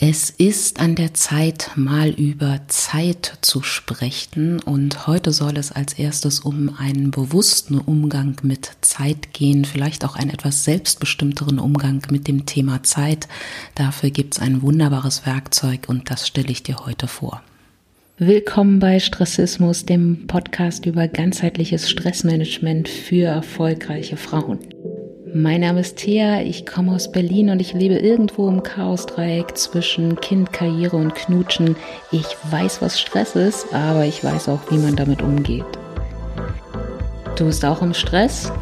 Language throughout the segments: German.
Es ist an der Zeit, mal über Zeit zu sprechen und heute soll es als erstes um einen bewussten Umgang mit Zeit gehen, vielleicht auch einen etwas selbstbestimmteren Umgang mit dem Thema Zeit. Dafür gibt es ein wunderbares Werkzeug und das stelle ich dir heute vor. Willkommen bei Stressismus, dem Podcast über ganzheitliches Stressmanagement für erfolgreiche Frauen. Mein Name ist Thea, ich komme aus Berlin und ich lebe irgendwo im Chaosdreieck zwischen Kind, Karriere und Knutschen. Ich weiß, was Stress ist, aber ich weiß auch, wie man damit umgeht. Du bist auch im Stress?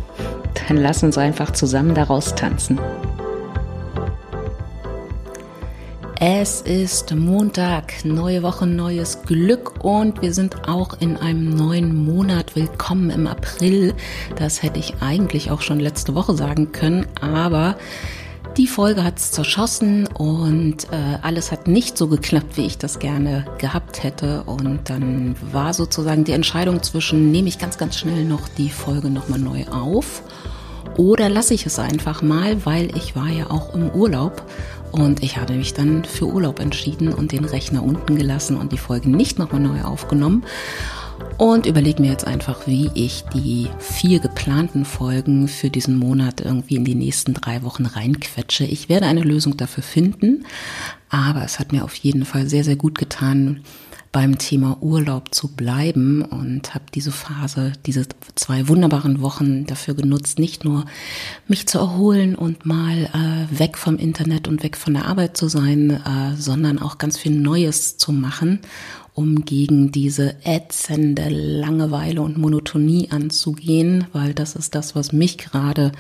Dann lass uns einfach zusammen daraus tanzen. Es ist Montag, neue Woche, neues Glück und wir sind auch in einem neuen Monat. Willkommen im April. Das hätte ich eigentlich auch schon letzte Woche sagen können, aber die Folge hat es zerschossen und äh, alles hat nicht so geklappt, wie ich das gerne gehabt hätte. Und dann war sozusagen die Entscheidung zwischen, nehme ich ganz, ganz schnell noch die Folge nochmal neu auf oder lasse ich es einfach mal, weil ich war ja auch im Urlaub und ich habe mich dann für Urlaub entschieden und den Rechner unten gelassen und die Folge nicht nochmal neu aufgenommen. Und überlege mir jetzt einfach, wie ich die vier geplanten Folgen für diesen Monat irgendwie in die nächsten drei Wochen reinquetsche. Ich werde eine Lösung dafür finden, aber es hat mir auf jeden Fall sehr, sehr gut getan, beim Thema Urlaub zu bleiben und habe diese Phase, diese zwei wunderbaren Wochen dafür genutzt, nicht nur mich zu erholen und mal äh, weg vom Internet und weg von der Arbeit zu sein, äh, sondern auch ganz viel Neues zu machen um gegen diese ätzende Langeweile und Monotonie anzugehen, weil das ist das, was mich gerade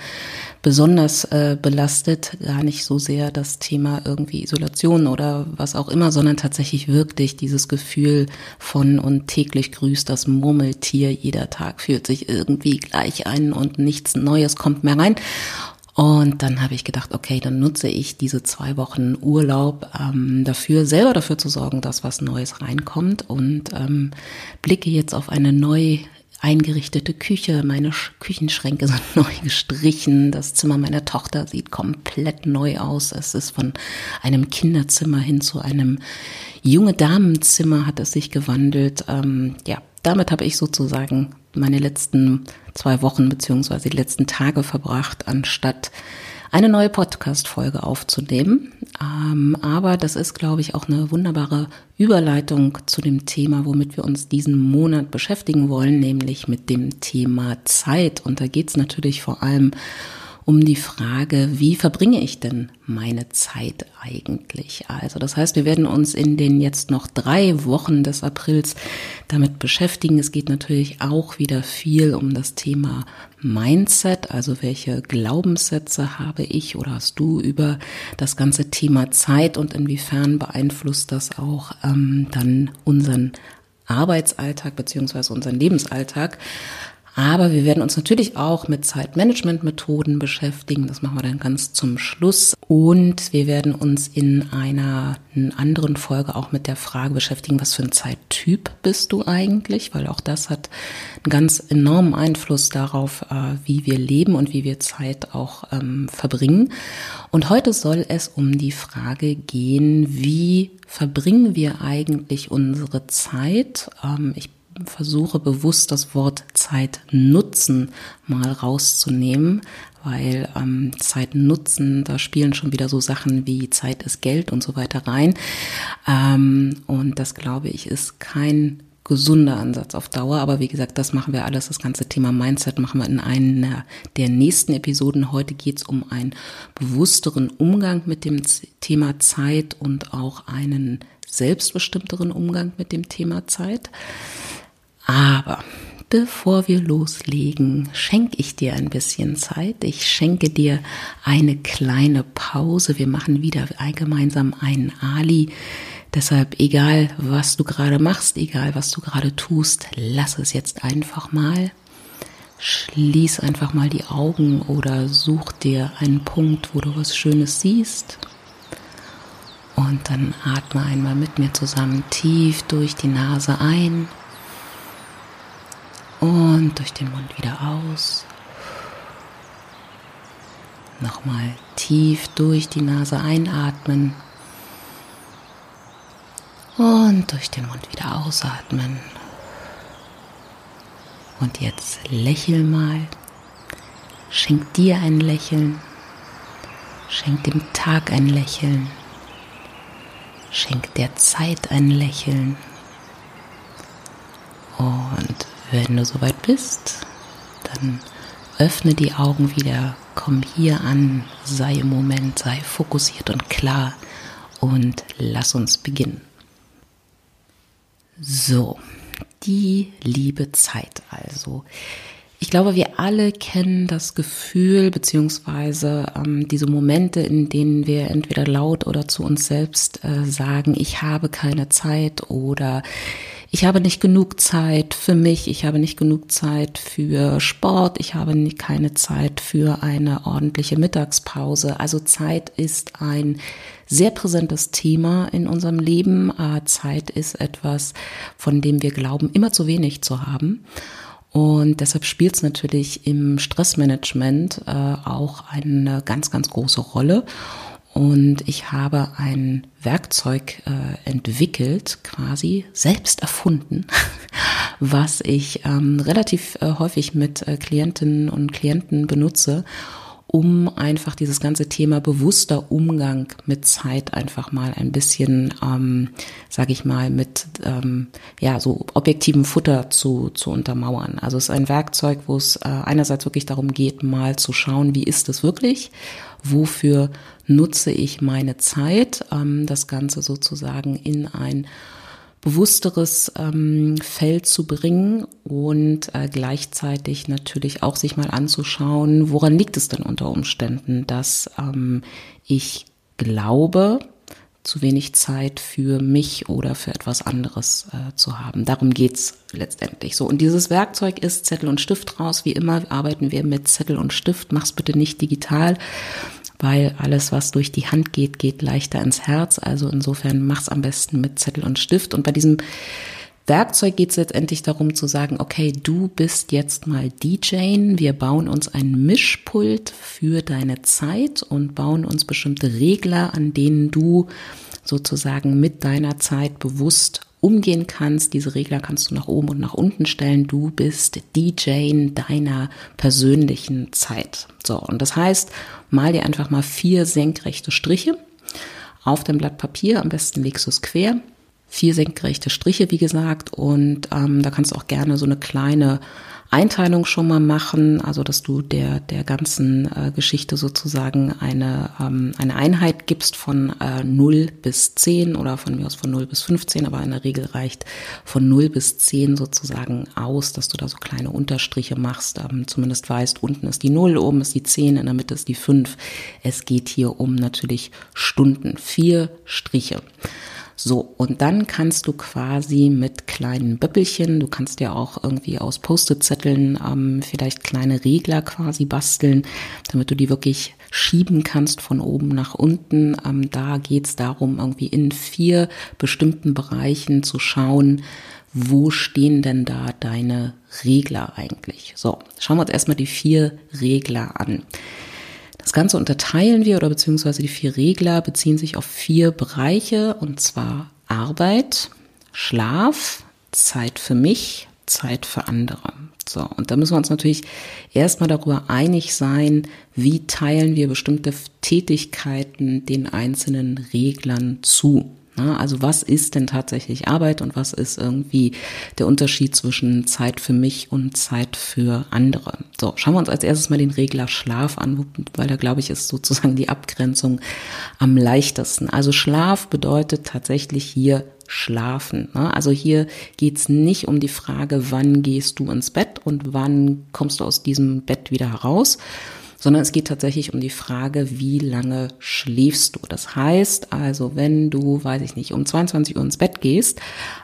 besonders äh, belastet. Gar nicht so sehr das Thema irgendwie Isolation oder was auch immer, sondern tatsächlich wirklich dieses Gefühl von und täglich grüßt das Murmeltier. Jeder Tag fühlt sich irgendwie gleich ein und nichts Neues kommt mehr rein. Und dann habe ich gedacht, okay, dann nutze ich diese zwei Wochen Urlaub ähm, dafür, selber dafür zu sorgen, dass was Neues reinkommt und ähm, blicke jetzt auf eine neu eingerichtete Küche. Meine Küchenschränke sind neu gestrichen. Das Zimmer meiner Tochter sieht komplett neu aus. Es ist von einem Kinderzimmer hin zu einem junge Damenzimmer hat es sich gewandelt. Ähm, ja, damit habe ich sozusagen meine letzten zwei Wochen beziehungsweise die letzten Tage verbracht, anstatt eine neue Podcast-Folge aufzunehmen. Ähm, aber das ist, glaube ich, auch eine wunderbare Überleitung zu dem Thema, womit wir uns diesen Monat beschäftigen wollen, nämlich mit dem Thema Zeit. Und da geht es natürlich vor allem um die Frage, wie verbringe ich denn meine Zeit eigentlich? Also das heißt, wir werden uns in den jetzt noch drei Wochen des Aprils damit beschäftigen. Es geht natürlich auch wieder viel um das Thema Mindset, also welche Glaubenssätze habe ich oder hast du über das ganze Thema Zeit und inwiefern beeinflusst das auch ähm, dann unseren Arbeitsalltag beziehungsweise unseren Lebensalltag. Aber wir werden uns natürlich auch mit Zeitmanagement-Methoden beschäftigen. Das machen wir dann ganz zum Schluss. Und wir werden uns in einer anderen Folge auch mit der Frage beschäftigen, was für ein Zeittyp bist du eigentlich? Weil auch das hat einen ganz enormen Einfluss darauf, äh, wie wir leben und wie wir Zeit auch ähm, verbringen. Und heute soll es um die Frage gehen, wie verbringen wir eigentlich unsere Zeit? Ähm, ich versuche bewusst das Wort Zeit nutzen mal rauszunehmen, weil ähm, Zeit nutzen, da spielen schon wieder so Sachen wie Zeit ist Geld und so weiter rein. Ähm, und das glaube ich ist kein gesunder Ansatz auf Dauer. Aber wie gesagt, das machen wir alles. Das ganze Thema Mindset machen wir in einer der nächsten Episoden. Heute geht es um einen bewussteren Umgang mit dem Thema Zeit und auch einen selbstbestimmteren Umgang mit dem Thema Zeit. Aber bevor wir loslegen, schenke ich dir ein bisschen Zeit. Ich schenke dir eine kleine Pause. Wir machen wieder gemeinsam einen Ali. Deshalb, egal was du gerade machst, egal was du gerade tust, lass es jetzt einfach mal. Schließ einfach mal die Augen oder such dir einen Punkt, wo du was Schönes siehst. Und dann atme einmal mit mir zusammen tief durch die Nase ein und durch den Mund wieder aus. Nochmal tief durch die Nase einatmen Und durch den Mund wieder ausatmen. Und jetzt lächel mal. Schenk dir ein Lächeln. Schenk dem Tag ein Lächeln. Schenk der Zeit ein Lächeln. Und wenn du soweit bist, dann öffne die Augen wieder, komm hier an, sei im Moment, sei fokussiert und klar und lass uns beginnen. So, die liebe Zeit also. Ich glaube, wir alle kennen das Gefühl beziehungsweise ähm, diese Momente, in denen wir entweder laut oder zu uns selbst äh, sagen, ich habe keine Zeit oder ich habe nicht genug Zeit für mich, ich habe nicht genug Zeit für Sport, ich habe keine Zeit für eine ordentliche Mittagspause. Also Zeit ist ein sehr präsentes Thema in unserem Leben. Äh, Zeit ist etwas, von dem wir glauben, immer zu wenig zu haben. Und deshalb spielt es natürlich im Stressmanagement äh, auch eine ganz, ganz große Rolle. Und ich habe ein Werkzeug äh, entwickelt, quasi selbst erfunden, was ich ähm, relativ äh, häufig mit äh, Klientinnen und Klienten benutze, um einfach dieses ganze Thema bewusster Umgang mit Zeit einfach mal ein bisschen, ähm, sage ich mal, mit ähm, ja so objektivem Futter zu, zu untermauern. Also es ist ein Werkzeug, wo es äh, einerseits wirklich darum geht, mal zu schauen, wie ist es wirklich, wofür nutze ich meine Zeit, ähm, das Ganze sozusagen in ein bewussteres ähm, Feld zu bringen und äh, gleichzeitig natürlich auch sich mal anzuschauen, woran liegt es denn unter Umständen, dass ähm, ich glaube, zu wenig Zeit für mich oder für etwas anderes äh, zu haben. Darum geht's letztendlich so. Und dieses Werkzeug ist Zettel und Stift raus. Wie immer arbeiten wir mit Zettel und Stift. Mach's bitte nicht digital weil alles, was durch die Hand geht, geht leichter ins Herz. Also insofern mach's am besten mit Zettel und Stift. Und bei diesem Werkzeug geht es letztendlich darum zu sagen, okay, du bist jetzt mal DJ, wir bauen uns ein Mischpult für deine Zeit und bauen uns bestimmte Regler, an denen du sozusagen mit deiner Zeit bewusst umgehen kannst. Diese Regler kannst du nach oben und nach unten stellen. Du bist DJ deiner persönlichen Zeit. So, und das heißt, mal dir einfach mal vier senkrechte Striche auf dem Blatt Papier. Am besten legst du es quer. Vier senkrechte Striche, wie gesagt. Und ähm, da kannst du auch gerne so eine kleine Einteilung schon mal machen, also dass du der, der ganzen äh, Geschichte sozusagen eine, ähm, eine Einheit gibst von äh, 0 bis 10 oder von mir aus von 0 bis 15, aber in der Regel reicht von 0 bis 10 sozusagen aus, dass du da so kleine Unterstriche machst, ähm, zumindest weißt, unten ist die 0, oben ist die 10, in der Mitte ist die 5. Es geht hier um natürlich Stunden, vier Striche. So, und dann kannst du quasi mit kleinen Böppelchen, du kannst ja auch irgendwie aus Post-it-Zetteln ähm, vielleicht kleine Regler quasi basteln, damit du die wirklich schieben kannst von oben nach unten. Ähm, da geht's darum, irgendwie in vier bestimmten Bereichen zu schauen, wo stehen denn da deine Regler eigentlich? So, schauen wir uns erstmal die vier Regler an. Das Ganze unterteilen wir oder beziehungsweise die vier Regler beziehen sich auf vier Bereiche und zwar Arbeit, Schlaf, Zeit für mich, Zeit für andere. So, und da müssen wir uns natürlich erstmal darüber einig sein, wie teilen wir bestimmte Tätigkeiten den einzelnen Reglern zu. Also was ist denn tatsächlich Arbeit und was ist irgendwie der Unterschied zwischen Zeit für mich und Zeit für andere? So, schauen wir uns als erstes mal den Regler Schlaf an, weil da glaube ich ist sozusagen die Abgrenzung am leichtesten. Also Schlaf bedeutet tatsächlich hier schlafen. Also hier geht's nicht um die Frage, wann gehst du ins Bett und wann kommst du aus diesem Bett wieder heraus, sondern es geht tatsächlich um die Frage, wie lange schläfst du. Das heißt also, wenn du, weiß ich nicht, um 22 Uhr ins Bett gehst,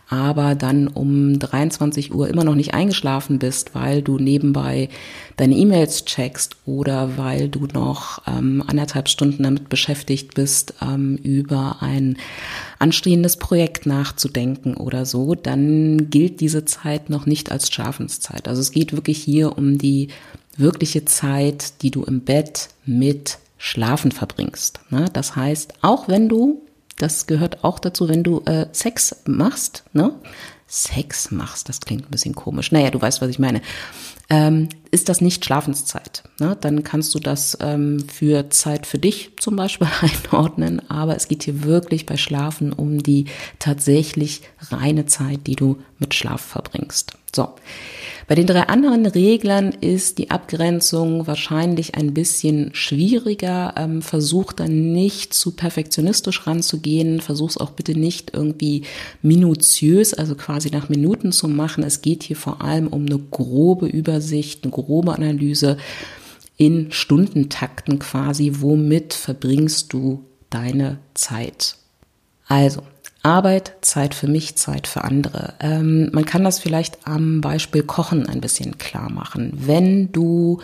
aber dann um 23 Uhr immer noch nicht eingeschlafen bist, weil du nebenbei deine E-Mails checkst oder weil du noch ähm, anderthalb Stunden damit beschäftigt bist, ähm, über ein anstehendes Projekt nachzudenken oder so, dann gilt diese Zeit noch nicht als Schlafenszeit. Also es geht wirklich hier um die wirkliche Zeit, die du im Bett mit Schlafen verbringst. Ne? Das heißt, auch wenn du das gehört auch dazu, wenn du äh, Sex machst, ne? Sex machst, das klingt ein bisschen komisch. Naja, du weißt, was ich meine. Ähm, ist das nicht Schlafenszeit? Ne? Dann kannst du das ähm, für Zeit für dich zum Beispiel einordnen. Aber es geht hier wirklich bei Schlafen um die tatsächlich reine Zeit, die du mit Schlaf verbringst. So. Bei den drei anderen Reglern ist die Abgrenzung wahrscheinlich ein bisschen schwieriger. Ähm, versuch dann nicht zu perfektionistisch ranzugehen. Versuch es auch bitte nicht irgendwie minutiös, also quasi nach Minuten zu machen. Es geht hier vor allem um eine grobe Übersicht, eine grobe Analyse in Stundentakten quasi. Womit verbringst du deine Zeit? Also, Arbeit, Zeit für mich, Zeit für andere. Ähm, man kann das vielleicht am Beispiel Kochen ein bisschen klar machen. Wenn du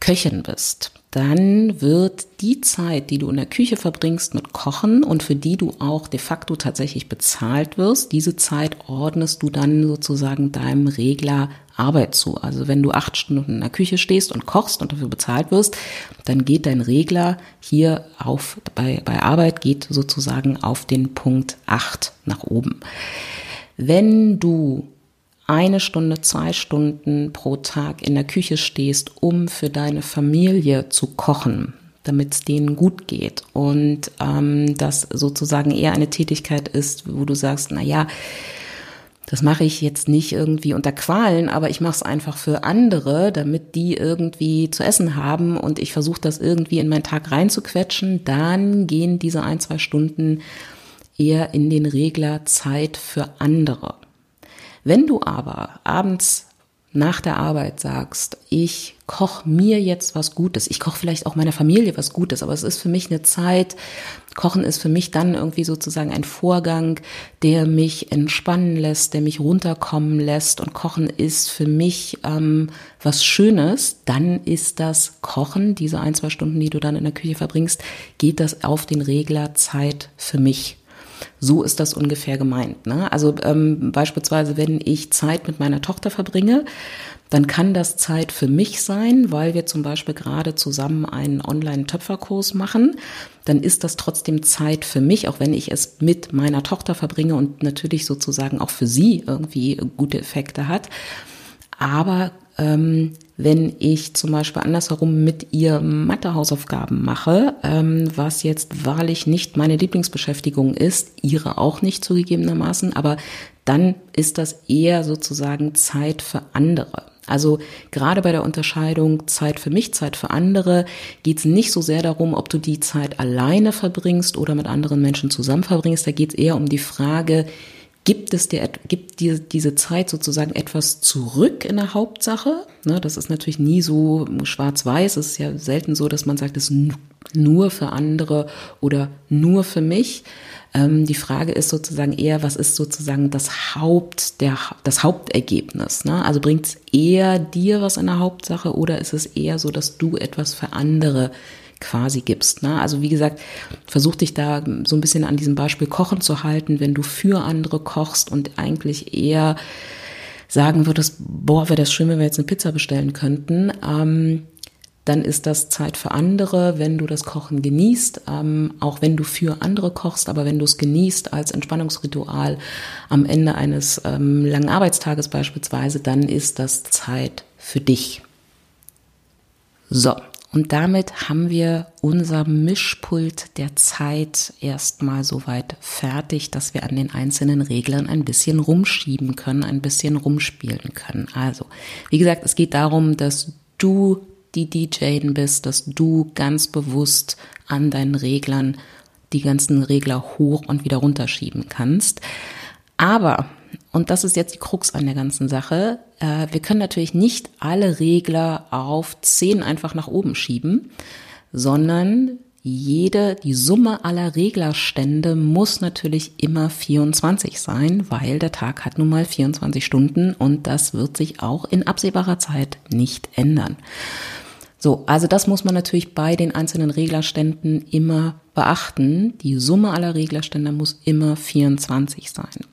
Köchin bist, dann wird die Zeit, die du in der Küche verbringst mit Kochen und für die du auch de facto tatsächlich bezahlt wirst, diese Zeit ordnest du dann sozusagen deinem Regler Arbeit zu. Also wenn du acht Stunden in der Küche stehst und kochst und dafür bezahlt wirst, dann geht dein Regler hier auf, bei, bei Arbeit geht sozusagen auf den Punkt acht nach oben. Wenn du eine Stunde, zwei Stunden pro Tag in der Küche stehst, um für deine Familie zu kochen, damit es denen gut geht und ähm, das sozusagen eher eine Tätigkeit ist, wo du sagst, na ja, das mache ich jetzt nicht irgendwie unter Qualen, aber ich mache es einfach für andere, damit die irgendwie zu essen haben und ich versuche das irgendwie in meinen Tag reinzuquetschen. Dann gehen diese ein, zwei Stunden eher in den Regler Zeit für andere. Wenn du aber abends nach der Arbeit sagst, ich koche mir jetzt was Gutes, ich koche vielleicht auch meiner Familie was Gutes, aber es ist für mich eine Zeit, Kochen ist für mich dann irgendwie sozusagen ein Vorgang, der mich entspannen lässt, der mich runterkommen lässt. Und Kochen ist für mich ähm, was Schönes, dann ist das Kochen, diese ein, zwei Stunden, die du dann in der Küche verbringst, geht das auf den Regler Zeit für mich. So ist das ungefähr gemeint. Ne? Also ähm, beispielsweise, wenn ich Zeit mit meiner Tochter verbringe, dann kann das Zeit für mich sein, weil wir zum Beispiel gerade zusammen einen Online-Töpferkurs machen. Dann ist das trotzdem Zeit für mich, auch wenn ich es mit meiner Tochter verbringe und natürlich sozusagen auch für sie irgendwie gute Effekte hat. Aber ähm, wenn ich zum Beispiel andersherum mit ihr Mathehausaufgaben mache, ähm, was jetzt wahrlich nicht meine Lieblingsbeschäftigung ist, ihre auch nicht zugegebenermaßen, aber dann ist das eher sozusagen Zeit für andere. Also gerade bei der Unterscheidung Zeit für mich, Zeit für andere geht es nicht so sehr darum, ob du die Zeit alleine verbringst oder mit anderen Menschen zusammen verbringst. Da geht es eher um die Frage, gibt es dir, gibt dir diese Zeit sozusagen etwas zurück in der Hauptsache? Ne, das ist natürlich nie so schwarz-weiß. Es ist ja selten so, dass man sagt, es ist nur für andere oder nur für mich. Ähm, die Frage ist sozusagen eher, was ist sozusagen das Haupt, der, das Hauptergebnis? Ne? Also bringt es eher dir was in der Hauptsache oder ist es eher so, dass du etwas für andere quasi gibst. Ne? Also wie gesagt, versuch dich da so ein bisschen an diesem Beispiel Kochen zu halten, wenn du für andere kochst und eigentlich eher sagen würdest, boah, wäre das schön, wenn wir jetzt eine Pizza bestellen könnten. Ähm, dann ist das Zeit für andere, wenn du das Kochen genießt, ähm, auch wenn du für andere kochst, aber wenn du es genießt als Entspannungsritual am Ende eines ähm, langen Arbeitstages beispielsweise, dann ist das Zeit für dich. So, und damit haben wir unser Mischpult der Zeit erstmal soweit fertig, dass wir an den einzelnen Reglern ein bisschen rumschieben können, ein bisschen rumspielen können. Also, wie gesagt, es geht darum, dass du die DJin bist, dass du ganz bewusst an deinen Reglern die ganzen Regler hoch und wieder runterschieben kannst. Aber und das ist jetzt die Krux an der ganzen Sache. Äh, wir können natürlich nicht alle Regler auf 10 einfach nach oben schieben, sondern jede, die Summe aller Reglerstände muss natürlich immer 24 sein, weil der Tag hat nun mal 24 Stunden und das wird sich auch in absehbarer Zeit nicht ändern. So, also das muss man natürlich bei den einzelnen Reglerständen immer beachten. Die Summe aller Reglerstände muss immer 24 sein.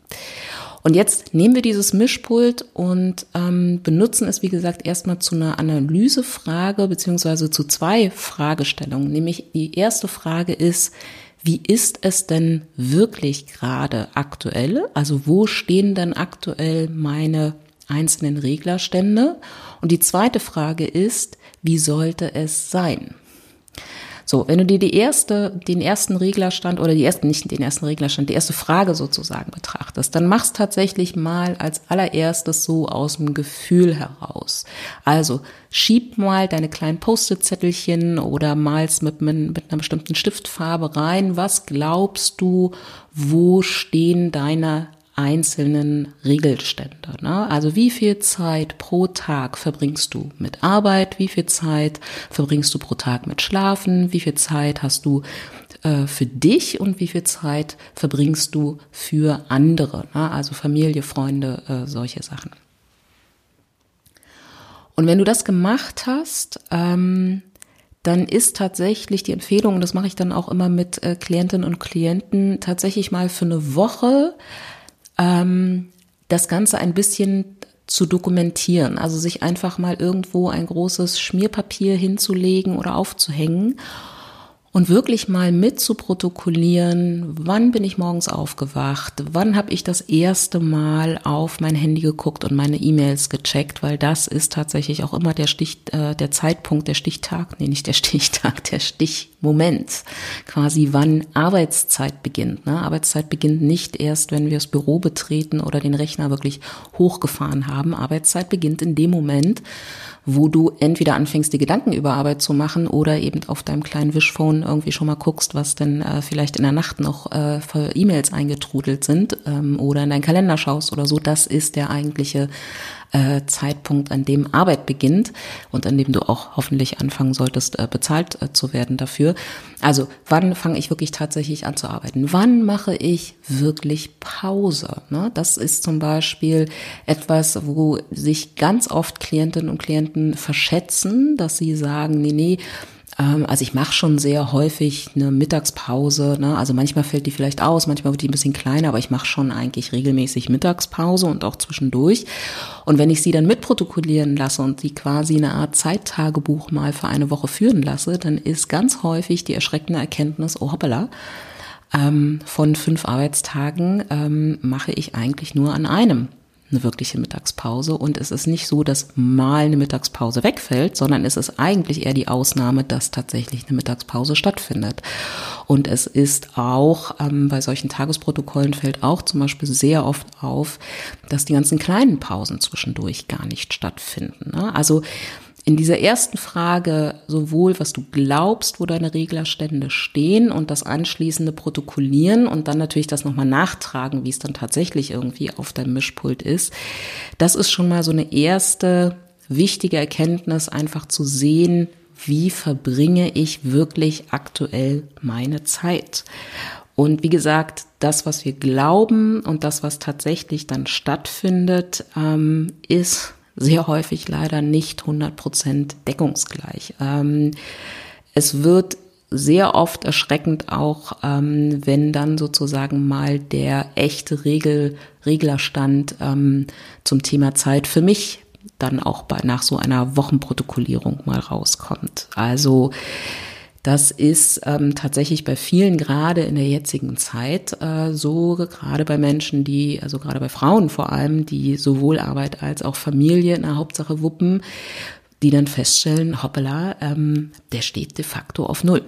Und jetzt nehmen wir dieses Mischpult und ähm, benutzen es, wie gesagt, erstmal zu einer Analysefrage beziehungsweise zu zwei Fragestellungen. Nämlich die erste Frage ist, wie ist es denn wirklich gerade aktuell? Also wo stehen denn aktuell meine einzelnen Reglerstände? Und die zweite Frage ist, wie sollte es sein? So, wenn du dir die erste, den ersten Reglerstand oder die ersten, nicht den ersten Reglerstand, die erste Frage sozusagen betrachtest, dann machst tatsächlich mal als allererstes so aus dem Gefühl heraus. Also schieb mal deine kleinen Post-it-Zettelchen oder malst mit, mit einer bestimmten Stiftfarbe rein. Was glaubst du, wo stehen deine einzelnen Regelstände. Ne? Also wie viel Zeit pro Tag verbringst du mit Arbeit, wie viel Zeit verbringst du pro Tag mit Schlafen, wie viel Zeit hast du äh, für dich und wie viel Zeit verbringst du für andere, ne? also Familie, Freunde, äh, solche Sachen. Und wenn du das gemacht hast, ähm, dann ist tatsächlich die Empfehlung, und das mache ich dann auch immer mit äh, Klientinnen und Klienten, tatsächlich mal für eine Woche ähm, das Ganze ein bisschen zu dokumentieren, also sich einfach mal irgendwo ein großes Schmierpapier hinzulegen oder aufzuhängen und wirklich mal mit zu protokollieren, wann bin ich morgens aufgewacht, wann habe ich das erste Mal auf mein Handy geguckt und meine E-Mails gecheckt, weil das ist tatsächlich auch immer der Stich, äh, der Zeitpunkt, der Stichtag, nee, nicht der Stichtag, der Stichmoment, quasi wann Arbeitszeit beginnt. Ne? Arbeitszeit beginnt nicht erst, wenn wir das Büro betreten oder den Rechner wirklich hochgefahren haben. Arbeitszeit beginnt in dem Moment, wo du entweder anfängst, die Gedanken über Arbeit zu machen oder eben auf deinem kleinen Wischphone irgendwie schon mal guckst, was denn äh, vielleicht in der Nacht noch äh, für E-Mails eingetrudelt sind ähm, oder in deinen Kalender schaust oder so. Das ist der eigentliche äh, Zeitpunkt, an dem Arbeit beginnt und an dem du auch hoffentlich anfangen solltest, äh, bezahlt äh, zu werden dafür. Also wann fange ich wirklich tatsächlich an zu arbeiten? Wann mache ich wirklich Pause? Ne? Das ist zum Beispiel etwas, wo sich ganz oft Klientinnen und Klienten verschätzen, dass sie sagen, nee, nee, also ich mache schon sehr häufig eine Mittagspause. Ne? Also manchmal fällt die vielleicht aus, manchmal wird die ein bisschen kleiner, aber ich mache schon eigentlich regelmäßig Mittagspause und auch zwischendurch. Und wenn ich sie dann mitprotokollieren lasse und sie quasi eine Art Zeittagebuch mal für eine Woche führen lasse, dann ist ganz häufig die erschreckende Erkenntnis, oh hoppala, ähm, von fünf Arbeitstagen ähm, mache ich eigentlich nur an einem eine wirkliche Mittagspause. Und es ist nicht so, dass mal eine Mittagspause wegfällt, sondern es ist eigentlich eher die Ausnahme, dass tatsächlich eine Mittagspause stattfindet. Und es ist auch, ähm, bei solchen Tagesprotokollen fällt auch zum Beispiel sehr oft auf, dass die ganzen kleinen Pausen zwischendurch gar nicht stattfinden. Ne? Also in dieser ersten Frage sowohl, was du glaubst, wo deine Reglerstände stehen und das anschließende Protokollieren und dann natürlich das nochmal nachtragen, wie es dann tatsächlich irgendwie auf deinem Mischpult ist. Das ist schon mal so eine erste wichtige Erkenntnis, einfach zu sehen, wie verbringe ich wirklich aktuell meine Zeit. Und wie gesagt, das, was wir glauben und das, was tatsächlich dann stattfindet, ähm, ist sehr häufig leider nicht 100% deckungsgleich. Ähm, es wird sehr oft erschreckend auch, ähm, wenn dann sozusagen mal der echte Regel, Reglerstand ähm, zum Thema Zeit für mich dann auch bei, nach so einer Wochenprotokollierung mal rauskommt. Also das ist ähm, tatsächlich bei vielen gerade in der jetzigen Zeit äh, so, gerade bei Menschen, die, also gerade bei Frauen vor allem, die sowohl Arbeit als auch Familie in der Hauptsache wuppen, die dann feststellen, hoppala, ähm, der steht de facto auf Null.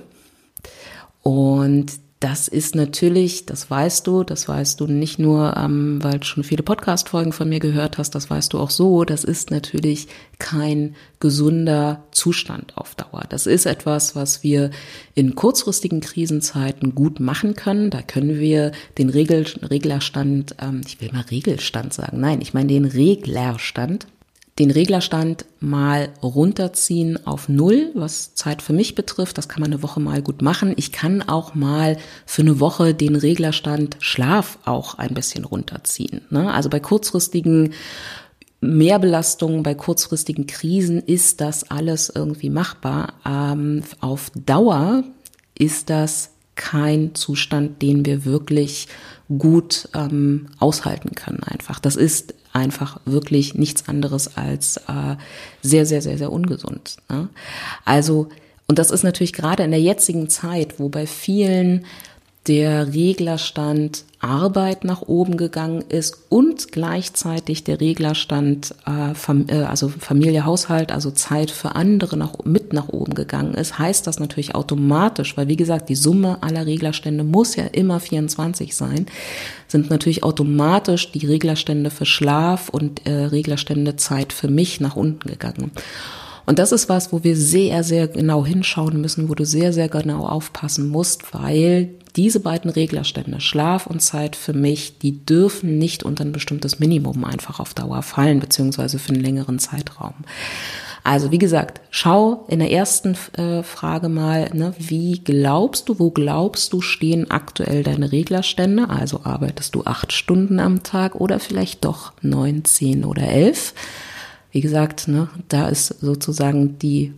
Und das ist natürlich, das weißt du, das weißt du nicht nur, ähm, weil du schon viele Podcast-Folgen von mir gehört hast, das weißt du auch so, das ist natürlich kein gesunder Zustand auf Dauer. Das ist etwas, was wir in kurzfristigen Krisenzeiten gut machen können. Da können wir den Regel, Reglerstand, ähm, ich will mal Regelstand sagen, nein, ich meine den Reglerstand den Reglerstand mal runterziehen auf Null, was Zeit für mich betrifft. Das kann man eine Woche mal gut machen. Ich kann auch mal für eine Woche den Reglerstand Schlaf auch ein bisschen runterziehen. Ne? Also bei kurzfristigen Mehrbelastungen, bei kurzfristigen Krisen ist das alles irgendwie machbar. Ähm, auf Dauer ist das kein Zustand, den wir wirklich gut ähm, aushalten können einfach. Das ist einfach wirklich nichts anderes als äh, sehr, sehr, sehr, sehr ungesund. Ne? Also, und das ist natürlich gerade in der jetzigen Zeit, wo bei vielen der Reglerstand Arbeit nach oben gegangen ist und gleichzeitig der Reglerstand äh, Fam äh, also Familie, Haushalt, also Zeit für andere nach, mit nach oben gegangen ist, heißt das natürlich automatisch, weil wie gesagt, die Summe aller Reglerstände muss ja immer 24 sein, sind natürlich automatisch die Reglerstände für Schlaf und äh, Reglerstände Zeit für mich nach unten gegangen. Und das ist was, wo wir sehr, sehr genau hinschauen müssen, wo du sehr, sehr genau aufpassen musst, weil diese beiden Reglerstände, Schlaf und Zeit für mich, die dürfen nicht unter ein bestimmtes Minimum einfach auf Dauer fallen, beziehungsweise für einen längeren Zeitraum. Also wie gesagt, schau in der ersten äh, Frage mal, ne, wie glaubst du, wo glaubst du, stehen aktuell deine Reglerstände? Also arbeitest du acht Stunden am Tag oder vielleicht doch neun, zehn oder elf? Wie gesagt, ne, da ist sozusagen die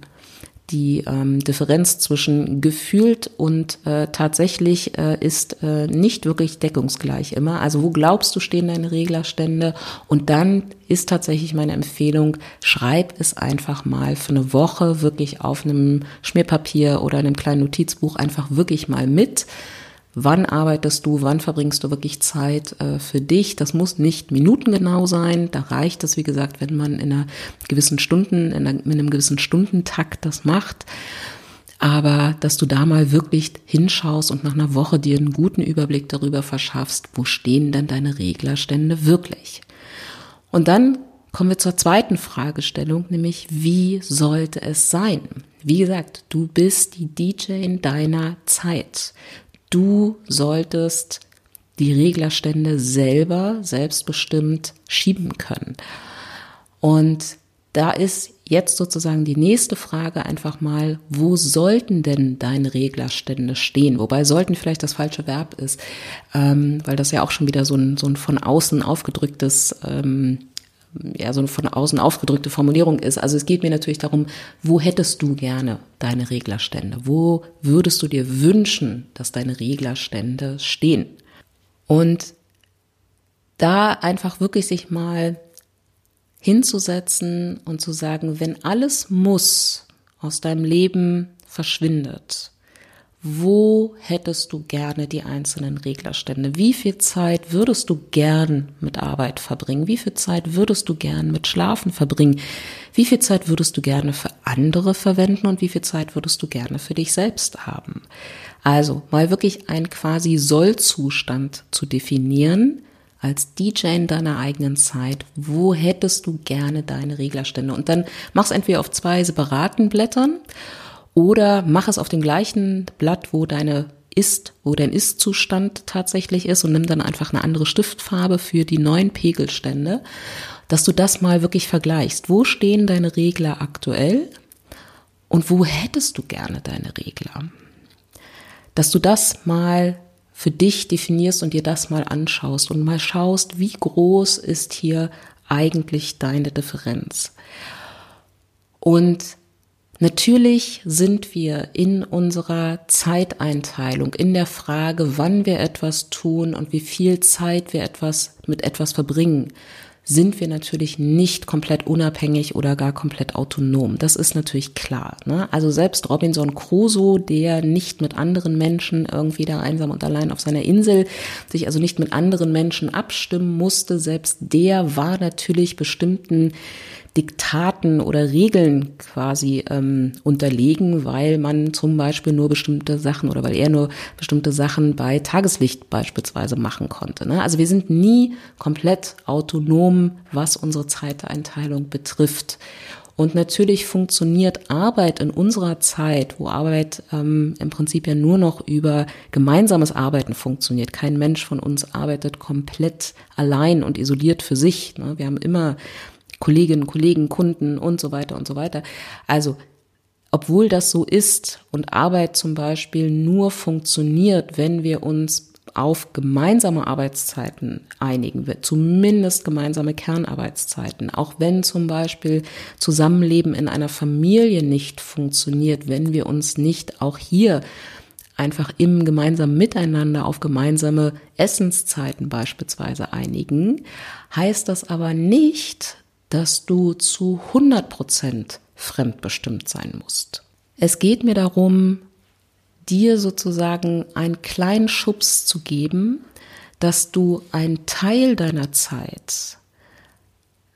die ähm, Differenz zwischen gefühlt und äh, tatsächlich äh, ist äh, nicht wirklich deckungsgleich immer. Also wo glaubst du stehen deine Reglerstände? Und dann ist tatsächlich meine Empfehlung, schreib es einfach mal für eine Woche wirklich auf einem Schmierpapier oder einem kleinen Notizbuch einfach wirklich mal mit wann arbeitest du, wann verbringst du wirklich Zeit äh, für dich. Das muss nicht minutengenau sein. Da reicht es, wie gesagt, wenn man in einer gewissen Stunden, in, einer, in einem gewissen Stundentakt das macht. Aber dass du da mal wirklich hinschaust und nach einer Woche dir einen guten Überblick darüber verschaffst, wo stehen denn deine Reglerstände wirklich? Und dann kommen wir zur zweiten Fragestellung, nämlich wie sollte es sein? Wie gesagt, du bist die DJ in deiner Zeit. Du solltest die Reglerstände selber selbstbestimmt schieben können. Und da ist jetzt sozusagen die nächste Frage einfach mal, wo sollten denn deine Reglerstände stehen? Wobei sollten vielleicht das falsche Verb ist, ähm, weil das ja auch schon wieder so ein, so ein von außen aufgedrücktes ähm, ja, so eine von außen aufgedrückte Formulierung ist. Also es geht mir natürlich darum, wo hättest du gerne deine Reglerstände? Wo würdest du dir wünschen, dass deine Reglerstände stehen? Und da einfach wirklich sich mal hinzusetzen und zu sagen, wenn alles muss aus deinem Leben verschwindet, wo hättest du gerne die einzelnen Reglerstände? Wie viel Zeit würdest du gern mit Arbeit verbringen? Wie viel Zeit würdest du gern mit Schlafen verbringen? Wie viel Zeit würdest du gerne für andere verwenden und wie viel Zeit würdest du gerne für dich selbst haben? Also mal wirklich ein quasi Sollzustand zu definieren als DJ in deiner eigenen Zeit. Wo hättest du gerne deine Reglerstände? Und dann mach's entweder auf zwei separaten Blättern oder mach es auf dem gleichen Blatt, wo deine ist, wo dein Ist-Zustand tatsächlich ist und nimm dann einfach eine andere Stiftfarbe für die neuen Pegelstände, dass du das mal wirklich vergleichst. Wo stehen deine Regler aktuell und wo hättest du gerne deine Regler? Dass du das mal für dich definierst und dir das mal anschaust und mal schaust, wie groß ist hier eigentlich deine Differenz. Und Natürlich sind wir in unserer Zeiteinteilung, in der Frage, wann wir etwas tun und wie viel Zeit wir etwas mit etwas verbringen, sind wir natürlich nicht komplett unabhängig oder gar komplett autonom. Das ist natürlich klar. Ne? Also selbst Robinson Crusoe, der nicht mit anderen Menschen irgendwie da einsam und allein auf seiner Insel sich also nicht mit anderen Menschen abstimmen musste, selbst der war natürlich bestimmten Diktaten oder Regeln quasi ähm, unterlegen, weil man zum Beispiel nur bestimmte Sachen oder weil er nur bestimmte Sachen bei Tageslicht beispielsweise machen konnte. Ne? Also wir sind nie komplett autonom, was unsere Zeiteinteilung betrifft. Und natürlich funktioniert Arbeit in unserer Zeit, wo Arbeit ähm, im Prinzip ja nur noch über gemeinsames Arbeiten funktioniert. Kein Mensch von uns arbeitet komplett allein und isoliert für sich. Ne? Wir haben immer Kolleginnen, Kollegen, Kunden und so weiter und so weiter. Also, obwohl das so ist und Arbeit zum Beispiel nur funktioniert, wenn wir uns auf gemeinsame Arbeitszeiten einigen zumindest gemeinsame Kernarbeitszeiten. Auch wenn zum Beispiel Zusammenleben in einer Familie nicht funktioniert, wenn wir uns nicht auch hier einfach im gemeinsamen Miteinander auf gemeinsame Essenszeiten beispielsweise einigen, heißt das aber nicht, dass du zu 100 Prozent fremdbestimmt sein musst. Es geht mir darum, dir sozusagen einen kleinen Schubs zu geben, dass du einen Teil deiner Zeit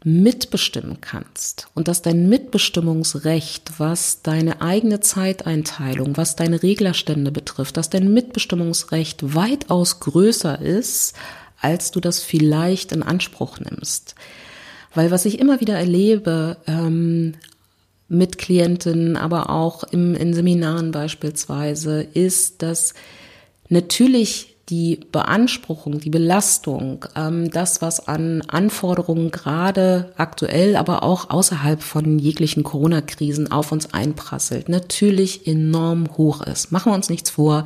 mitbestimmen kannst und dass dein Mitbestimmungsrecht, was deine eigene Zeiteinteilung, was deine Reglerstände betrifft, dass dein Mitbestimmungsrecht weitaus größer ist, als du das vielleicht in Anspruch nimmst. Weil was ich immer wieder erlebe, ähm, mit Klientinnen, aber auch im, in Seminaren beispielsweise, ist, dass natürlich die Beanspruchung, die Belastung, ähm, das, was an Anforderungen gerade aktuell, aber auch außerhalb von jeglichen Corona-Krisen auf uns einprasselt, natürlich enorm hoch ist. Machen wir uns nichts vor.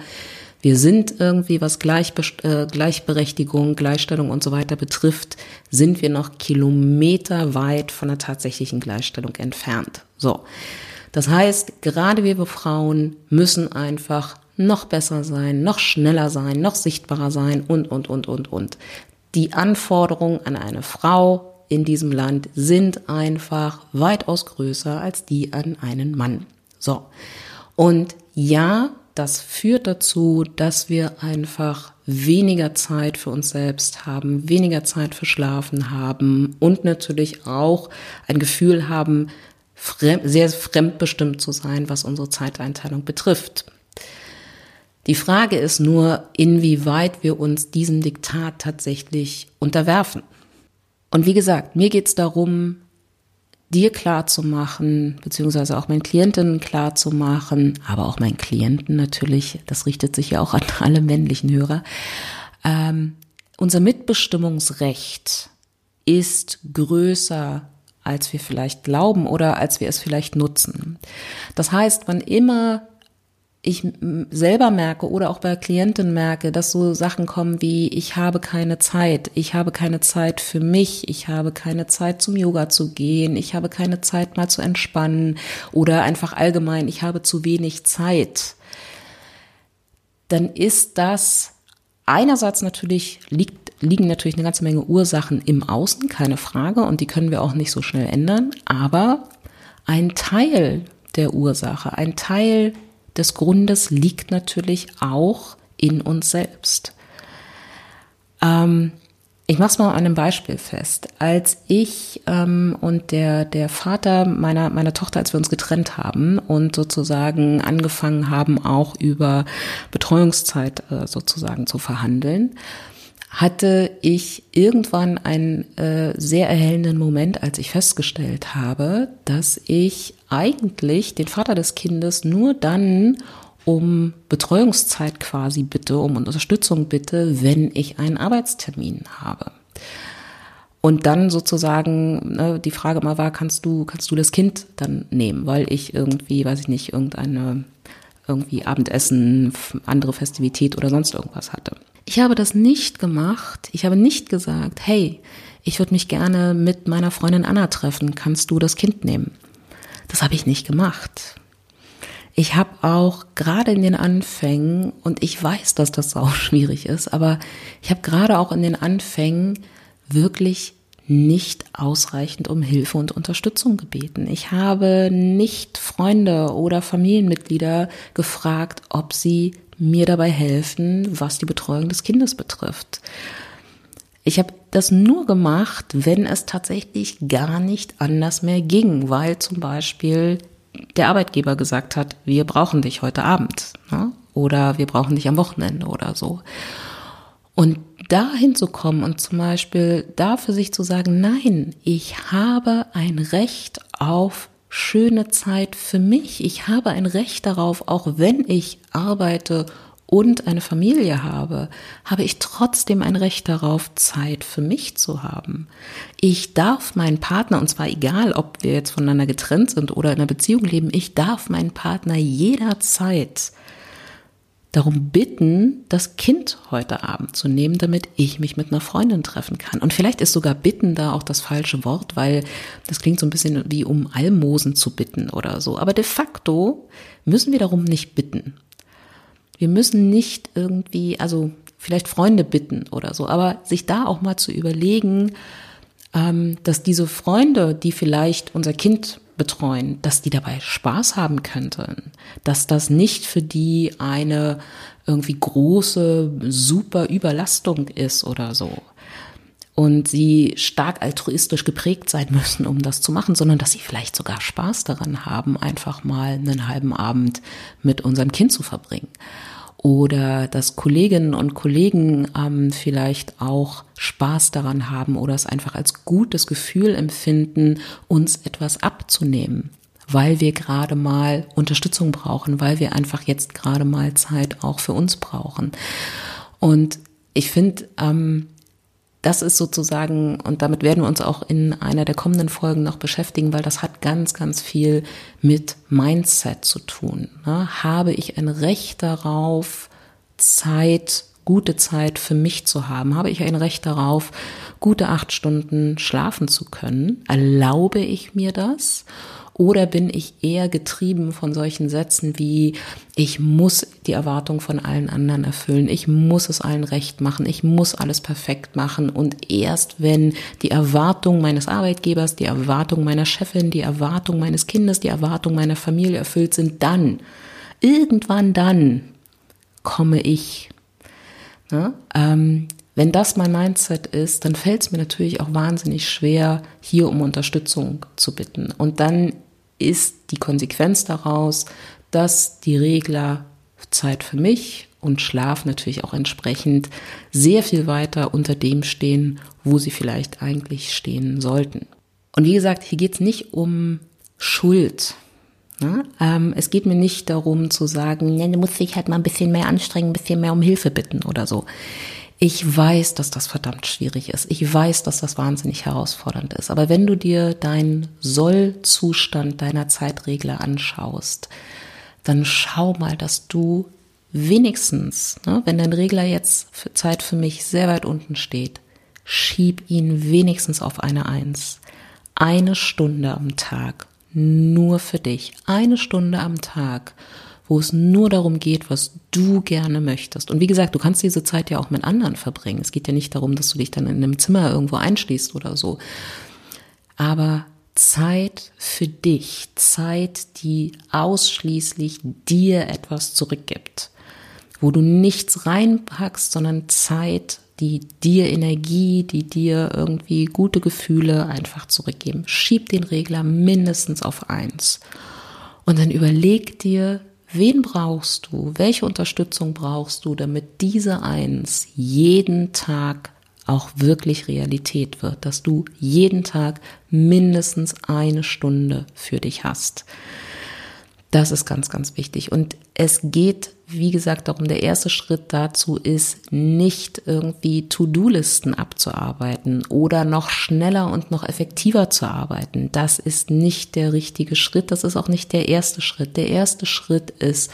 Wir sind irgendwie, was Gleichbe äh, Gleichberechtigung, Gleichstellung und so weiter betrifft, sind wir noch kilometerweit von der tatsächlichen Gleichstellung entfernt. So. Das heißt, gerade wir Frauen müssen einfach noch besser sein, noch schneller sein, noch sichtbarer sein und, und, und, und, und. Die Anforderungen an eine Frau in diesem Land sind einfach weitaus größer als die an einen Mann. So. Und ja, das führt dazu, dass wir einfach weniger Zeit für uns selbst haben, weniger Zeit für Schlafen haben und natürlich auch ein Gefühl haben, sehr fremdbestimmt zu sein, was unsere Zeiteinteilung betrifft. Die Frage ist nur, inwieweit wir uns diesem Diktat tatsächlich unterwerfen. Und wie gesagt, mir geht es darum, dir klar zu machen, beziehungsweise auch meinen Klientinnen klar zu machen, aber auch meinen Klienten natürlich, das richtet sich ja auch an alle männlichen Hörer, ähm, unser Mitbestimmungsrecht ist größer, als wir vielleicht glauben oder als wir es vielleicht nutzen. Das heißt, wann immer ich selber merke oder auch bei Klienten merke, dass so Sachen kommen wie, ich habe keine Zeit, ich habe keine Zeit für mich, ich habe keine Zeit zum Yoga zu gehen, ich habe keine Zeit mal zu entspannen. Oder einfach allgemein, ich habe zu wenig Zeit, dann ist das einerseits natürlich, liegt, liegen natürlich eine ganze Menge Ursachen im Außen, keine Frage, und die können wir auch nicht so schnell ändern, aber ein Teil der Ursache, ein Teil des Grundes liegt natürlich auch in uns selbst. Ähm, ich mache es mal an einem Beispiel fest. Als ich ähm, und der, der Vater meiner, meiner Tochter, als wir uns getrennt haben und sozusagen angefangen haben, auch über Betreuungszeit äh, sozusagen zu verhandeln, hatte ich irgendwann einen äh, sehr erhellenden Moment, als ich festgestellt habe, dass ich eigentlich den Vater des Kindes nur dann um Betreuungszeit quasi bitte, um Unterstützung bitte, wenn ich einen Arbeitstermin habe. Und dann sozusagen ne, die Frage mal war, kannst du, kannst du das Kind dann nehmen, weil ich irgendwie, weiß ich nicht, irgendeine, irgendwie Abendessen, andere Festivität oder sonst irgendwas hatte. Ich habe das nicht gemacht. Ich habe nicht gesagt, hey, ich würde mich gerne mit meiner Freundin Anna treffen. Kannst du das Kind nehmen? Das habe ich nicht gemacht. Ich habe auch gerade in den Anfängen, und ich weiß, dass das auch schwierig ist, aber ich habe gerade auch in den Anfängen wirklich nicht ausreichend um Hilfe und Unterstützung gebeten. Ich habe nicht Freunde oder Familienmitglieder gefragt, ob sie mir dabei helfen, was die Betreuung des Kindes betrifft. Ich habe das nur gemacht, wenn es tatsächlich gar nicht anders mehr ging, weil zum Beispiel der Arbeitgeber gesagt hat, wir brauchen dich heute Abend ne? oder wir brauchen dich am Wochenende oder so. Und dahin zu kommen und zum Beispiel da für sich zu sagen, nein, ich habe ein Recht auf schöne Zeit für mich. Ich habe ein Recht darauf, auch wenn ich arbeite und eine Familie habe, habe ich trotzdem ein Recht darauf, Zeit für mich zu haben. Ich darf meinen Partner, und zwar egal, ob wir jetzt voneinander getrennt sind oder in einer Beziehung leben, ich darf meinen Partner jederzeit darum bitten, das Kind heute Abend zu nehmen, damit ich mich mit einer Freundin treffen kann. Und vielleicht ist sogar bitten da auch das falsche Wort, weil das klingt so ein bisschen wie um Almosen zu bitten oder so. Aber de facto müssen wir darum nicht bitten. Wir müssen nicht irgendwie, also vielleicht Freunde bitten oder so, aber sich da auch mal zu überlegen, ähm, dass diese Freunde, die vielleicht unser Kind betreuen, dass die dabei Spaß haben könnten, dass das nicht für die eine irgendwie große, super Überlastung ist oder so. Und sie stark altruistisch geprägt sein müssen, um das zu machen, sondern dass sie vielleicht sogar Spaß daran haben, einfach mal einen halben Abend mit unserem Kind zu verbringen oder dass Kolleginnen und Kollegen ähm, vielleicht auch Spaß daran haben oder es einfach als gutes Gefühl empfinden, uns etwas abzunehmen, weil wir gerade mal Unterstützung brauchen, weil wir einfach jetzt gerade mal Zeit auch für uns brauchen. Und ich finde, ähm, das ist sozusagen, und damit werden wir uns auch in einer der kommenden Folgen noch beschäftigen, weil das hat ganz, ganz viel mit Mindset zu tun. Ne? Habe ich ein Recht darauf, Zeit, gute Zeit für mich zu haben? Habe ich ein Recht darauf, gute acht Stunden schlafen zu können? Erlaube ich mir das? Oder bin ich eher getrieben von solchen Sätzen wie, ich muss die Erwartung von allen anderen erfüllen, ich muss es allen recht machen, ich muss alles perfekt machen und erst wenn die Erwartung meines Arbeitgebers, die Erwartung meiner Chefin, die Erwartung meines Kindes, die Erwartung meiner Familie erfüllt sind, dann, irgendwann dann komme ich. Ne? Ähm, wenn das mein Mindset ist, dann fällt es mir natürlich auch wahnsinnig schwer, hier um Unterstützung zu bitten. Und dann ist die Konsequenz daraus, dass die Regler Zeit für mich und Schlaf natürlich auch entsprechend sehr viel weiter unter dem stehen, wo sie vielleicht eigentlich stehen sollten. Und wie gesagt, hier geht es nicht um Schuld. Ne? Ähm, es geht mir nicht darum zu sagen, ne, du musst dich halt mal ein bisschen mehr anstrengen, ein bisschen mehr um Hilfe bitten oder so. Ich weiß, dass das verdammt schwierig ist. Ich weiß, dass das wahnsinnig herausfordernd ist. Aber wenn du dir deinen Sollzustand deiner Zeitregler anschaust, dann schau mal, dass du wenigstens, ne, wenn dein Regler jetzt für Zeit für mich sehr weit unten steht, schieb ihn wenigstens auf eine Eins. Eine Stunde am Tag, nur für dich. Eine Stunde am Tag wo es nur darum geht, was du gerne möchtest. Und wie gesagt, du kannst diese Zeit ja auch mit anderen verbringen. Es geht ja nicht darum, dass du dich dann in einem Zimmer irgendwo einschließt oder so. Aber Zeit für dich, Zeit, die ausschließlich dir etwas zurückgibt, wo du nichts reinpackst, sondern Zeit, die dir Energie, die dir irgendwie gute Gefühle einfach zurückgeben. Schieb den Regler mindestens auf eins. Und dann überleg dir, Wen brauchst du? Welche Unterstützung brauchst du, damit diese Eins jeden Tag auch wirklich Realität wird, dass du jeden Tag mindestens eine Stunde für dich hast. Das ist ganz, ganz wichtig. Und es geht, wie gesagt, darum, der erste Schritt dazu ist, nicht irgendwie To-Do-Listen abzuarbeiten oder noch schneller und noch effektiver zu arbeiten. Das ist nicht der richtige Schritt. Das ist auch nicht der erste Schritt. Der erste Schritt ist,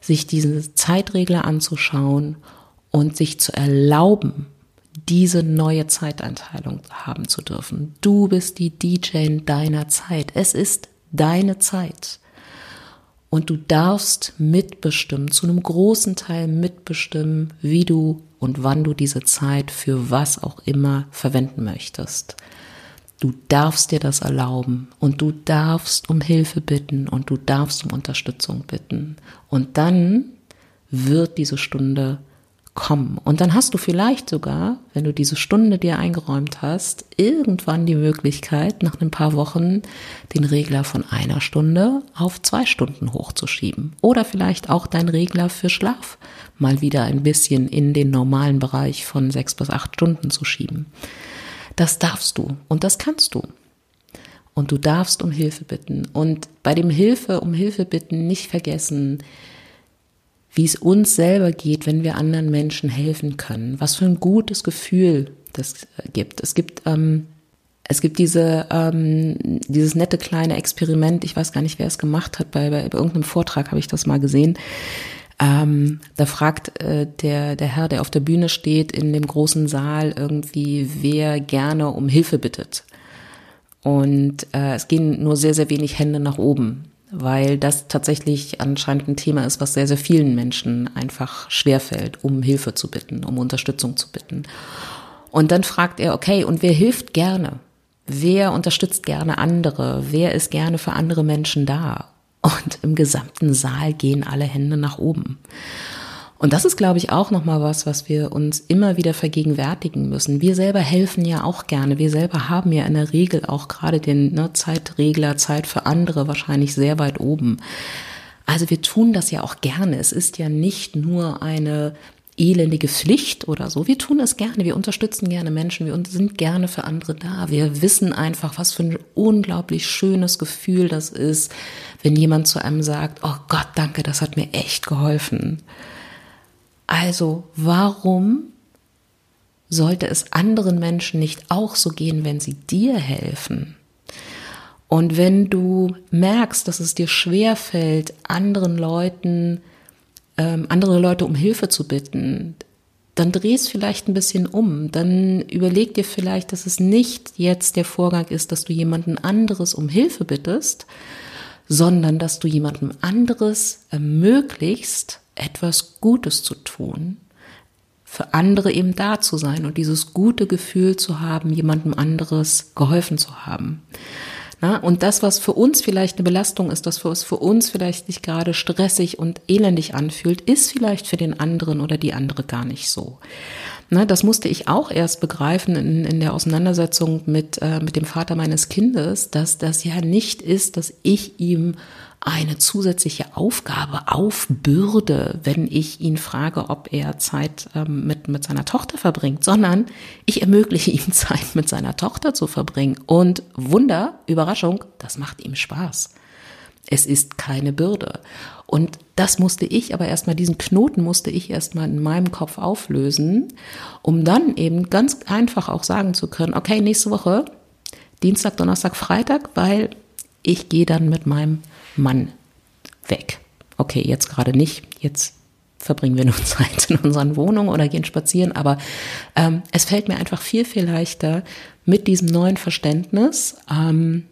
sich diese Zeitregler anzuschauen und sich zu erlauben, diese neue Zeiteinteilung haben zu dürfen. Du bist die DJ deiner Zeit. Es ist deine Zeit. Und du darfst mitbestimmen, zu einem großen Teil mitbestimmen, wie du und wann du diese Zeit für was auch immer verwenden möchtest. Du darfst dir das erlauben und du darfst um Hilfe bitten und du darfst um Unterstützung bitten. Und dann wird diese Stunde kommen. Und dann hast du vielleicht sogar, wenn du diese Stunde dir eingeräumt hast, irgendwann die Möglichkeit, nach ein paar Wochen den Regler von einer Stunde auf zwei Stunden hochzuschieben. Oder vielleicht auch dein Regler für Schlaf mal wieder ein bisschen in den normalen Bereich von sechs bis acht Stunden zu schieben. Das darfst du und das kannst du. Und du darfst um Hilfe bitten. Und bei dem Hilfe, um Hilfe bitten nicht vergessen, wie es uns selber geht, wenn wir anderen Menschen helfen können. Was für ein gutes Gefühl das gibt. Es gibt ähm, es gibt diese, ähm, dieses nette kleine Experiment, ich weiß gar nicht, wer es gemacht hat, bei, bei, bei irgendeinem Vortrag habe ich das mal gesehen. Ähm, da fragt äh, der, der Herr, der auf der Bühne steht, in dem großen Saal irgendwie, wer gerne um Hilfe bittet. Und äh, es gehen nur sehr, sehr wenig Hände nach oben weil das tatsächlich anscheinend ein Thema ist, was sehr, sehr vielen Menschen einfach schwerfällt, um Hilfe zu bitten, um Unterstützung zu bitten. Und dann fragt er, okay, und wer hilft gerne? Wer unterstützt gerne andere? Wer ist gerne für andere Menschen da? Und im gesamten Saal gehen alle Hände nach oben. Und das ist, glaube ich, auch nochmal was, was wir uns immer wieder vergegenwärtigen müssen. Wir selber helfen ja auch gerne. Wir selber haben ja in der Regel auch gerade den ne, Zeitregler, Zeit für andere wahrscheinlich sehr weit oben. Also wir tun das ja auch gerne. Es ist ja nicht nur eine elendige Pflicht oder so. Wir tun es gerne. Wir unterstützen gerne Menschen. Wir sind gerne für andere da. Wir wissen einfach, was für ein unglaublich schönes Gefühl das ist, wenn jemand zu einem sagt, oh Gott, danke, das hat mir echt geholfen. Also warum sollte es anderen Menschen nicht auch so gehen, wenn sie dir helfen? Und wenn du merkst, dass es dir schwer fällt, anderen Leuten, ähm, andere Leute um Hilfe zu bitten, dann dreh es vielleicht ein bisschen um. Dann überleg dir vielleicht, dass es nicht jetzt der Vorgang ist, dass du jemanden anderes um Hilfe bittest, sondern dass du jemandem anderes ermöglicht, etwas Gutes zu tun, für andere eben da zu sein und dieses gute Gefühl zu haben, jemandem anderes geholfen zu haben. Na, und das, was für uns vielleicht eine Belastung ist, das was für uns vielleicht nicht gerade stressig und elendig anfühlt, ist vielleicht für den anderen oder die andere gar nicht so. Na, das musste ich auch erst begreifen in, in der Auseinandersetzung mit, äh, mit dem Vater meines Kindes, dass das ja nicht ist, dass ich ihm eine zusätzliche Aufgabe aufbürde, wenn ich ihn frage, ob er Zeit ähm, mit, mit seiner Tochter verbringt, sondern ich ermögliche ihm Zeit mit seiner Tochter zu verbringen. Und Wunder, Überraschung, das macht ihm Spaß. Es ist keine Bürde. Und das musste ich aber erstmal, diesen Knoten musste ich erstmal in meinem Kopf auflösen, um dann eben ganz einfach auch sagen zu können, okay, nächste Woche, Dienstag, Donnerstag, Freitag, weil ich gehe dann mit meinem Mann weg. Okay, jetzt gerade nicht. Jetzt verbringen wir nur Zeit in unseren Wohnungen oder gehen spazieren. Aber ähm, es fällt mir einfach viel, viel leichter mit diesem neuen Verständnis. Ähm,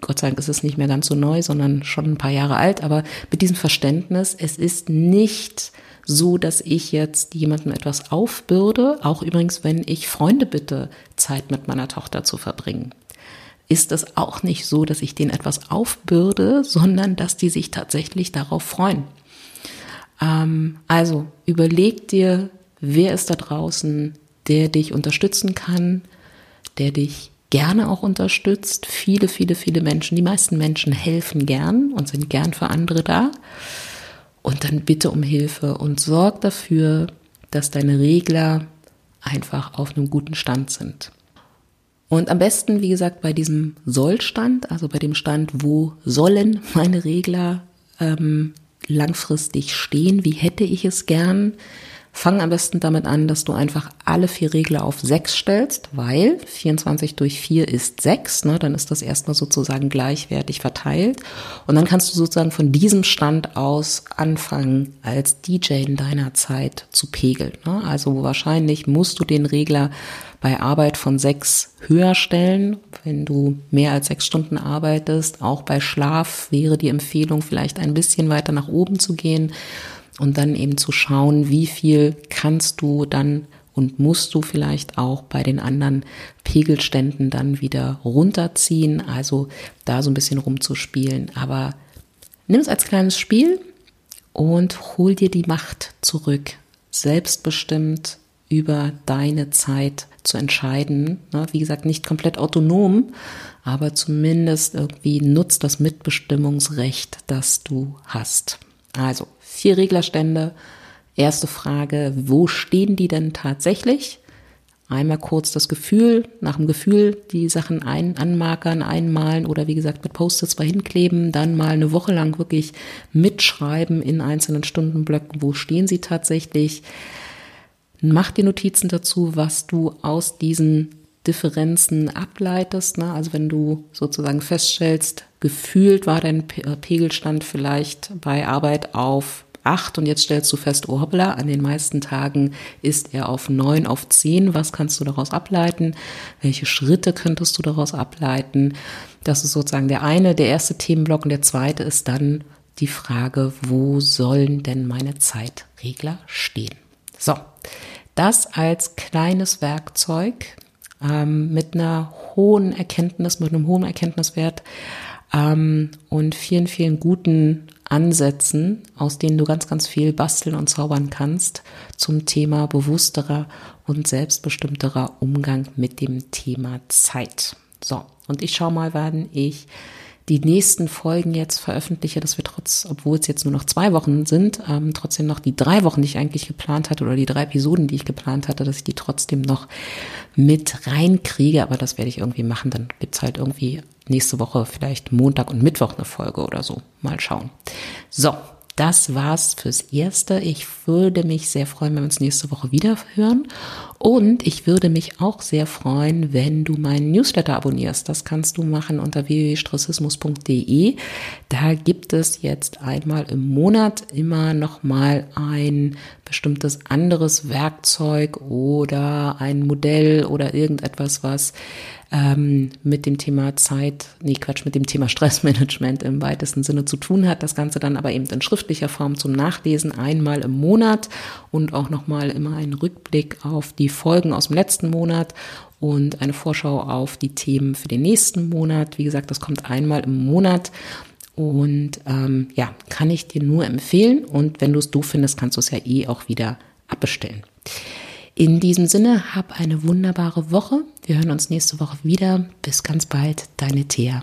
Gott sei Dank ist es nicht mehr ganz so neu, sondern schon ein paar Jahre alt. Aber mit diesem Verständnis, es ist nicht so, dass ich jetzt jemandem etwas aufbürde. Auch übrigens, wenn ich Freunde bitte, Zeit mit meiner Tochter zu verbringen ist es auch nicht so, dass ich denen etwas aufbürde, sondern dass die sich tatsächlich darauf freuen. Ähm, also überleg dir, wer ist da draußen, der dich unterstützen kann, der dich gerne auch unterstützt. Viele, viele, viele Menschen, die meisten Menschen helfen gern und sind gern für andere da. Und dann bitte um Hilfe und sorg dafür, dass deine Regler einfach auf einem guten Stand sind. Und am besten, wie gesagt, bei diesem Sollstand, also bei dem Stand, wo sollen meine Regler ähm, langfristig stehen, wie hätte ich es gern, Fang am besten damit an, dass du einfach alle vier Regler auf sechs stellst, weil 24 durch 4 ist 6, ne, dann ist das erstmal sozusagen gleichwertig verteilt. Und dann kannst du sozusagen von diesem Stand aus anfangen, als DJ in deiner Zeit zu pegeln. Ne? Also wahrscheinlich musst du den Regler bei Arbeit von sechs höher stellen, wenn du mehr als sechs Stunden arbeitest. Auch bei Schlaf wäre die Empfehlung, vielleicht ein bisschen weiter nach oben zu gehen und dann eben zu schauen, wie viel kannst du dann und musst du vielleicht auch bei den anderen Pegelständen dann wieder runterziehen, also da so ein bisschen rumzuspielen. Aber nimm es als kleines Spiel und hol dir die Macht zurück, selbstbestimmt über deine Zeit zu entscheiden. Wie gesagt, nicht komplett autonom, aber zumindest irgendwie nutzt das Mitbestimmungsrecht, das du hast. Also vier Reglerstände. Erste Frage, wo stehen die denn tatsächlich? Einmal kurz das Gefühl, nach dem Gefühl die Sachen ein, anmarkern, einmalen oder wie gesagt mit Post-its mal hinkleben, dann mal eine Woche lang wirklich mitschreiben in einzelnen Stundenblöcken, wo stehen sie tatsächlich. Mach die Notizen dazu, was du aus diesen Differenzen ableitest. Ne? Also wenn du sozusagen feststellst, gefühlt war dein Pegelstand vielleicht bei Arbeit auf acht und jetzt stellst du fest, oh hoppla, an den meisten Tagen ist er auf neun, auf zehn. Was kannst du daraus ableiten? Welche Schritte könntest du daraus ableiten? Das ist sozusagen der eine, der erste Themenblock und der zweite ist dann die Frage, wo sollen denn meine Zeitregler stehen? So, das als kleines Werkzeug, ähm, mit einer hohen Erkenntnis, mit einem hohen Erkenntniswert ähm, und vielen, vielen guten Ansätzen, aus denen du ganz, ganz viel basteln und zaubern kannst zum Thema bewussterer und selbstbestimmterer Umgang mit dem Thema Zeit. So, und ich schaue mal, wann ich die nächsten Folgen jetzt veröffentliche, dass wir trotz, obwohl es jetzt nur noch zwei Wochen sind, ähm, trotzdem noch die drei Wochen, die ich eigentlich geplant hatte, oder die drei Episoden, die ich geplant hatte, dass ich die trotzdem noch mit reinkriege. Aber das werde ich irgendwie machen. Dann gibt's halt irgendwie nächste Woche vielleicht Montag und Mittwoch eine Folge oder so. Mal schauen. So, das war's fürs Erste. Ich würde mich sehr freuen, wenn wir uns nächste Woche wieder hören. Und ich würde mich auch sehr freuen, wenn du meinen Newsletter abonnierst. Das kannst du machen unter www.stressismus.de. Da gibt es jetzt einmal im Monat immer noch mal ein bestimmtes anderes Werkzeug oder ein Modell oder irgendetwas, was ähm, mit dem Thema Zeit, nee Quatsch, mit dem Thema Stressmanagement im weitesten Sinne zu tun hat. Das Ganze dann aber eben in schriftlicher Form zum Nachlesen einmal im Monat und auch nochmal immer einen Rückblick auf die Folgen aus dem letzten Monat und eine Vorschau auf die Themen für den nächsten Monat. Wie gesagt, das kommt einmal im Monat. Und ähm, ja, kann ich dir nur empfehlen. Und wenn du es doof findest, kannst du es ja eh auch wieder abbestellen. In diesem Sinne, hab eine wunderbare Woche. Wir hören uns nächste Woche wieder. Bis ganz bald, deine Thea.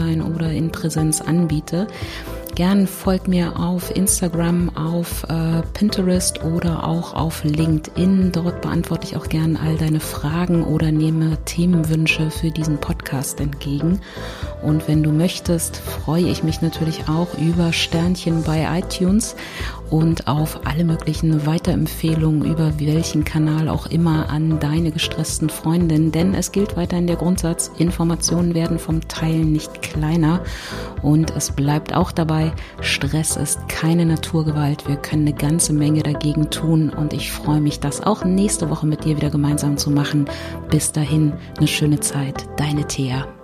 online oder in Präsenz anbiete. Gern folgt mir auf Instagram, auf äh, Pinterest oder auch auf LinkedIn. Dort beantworte ich auch gern all deine Fragen oder nehme Themenwünsche für diesen Podcast entgegen. Und wenn du möchtest, freue ich mich natürlich auch über Sternchen bei iTunes und auf alle möglichen Weiterempfehlungen über welchen Kanal auch immer an deine gestressten Freundinnen. Denn es gilt weiterhin der Grundsatz, Informationen werden vom Teilen nicht kleiner. Und es bleibt auch dabei, Stress ist keine Naturgewalt. Wir können eine ganze Menge dagegen tun. Und ich freue mich, das auch nächste Woche mit dir wieder gemeinsam zu machen. Bis dahin, eine schöne Zeit. Deine Thea.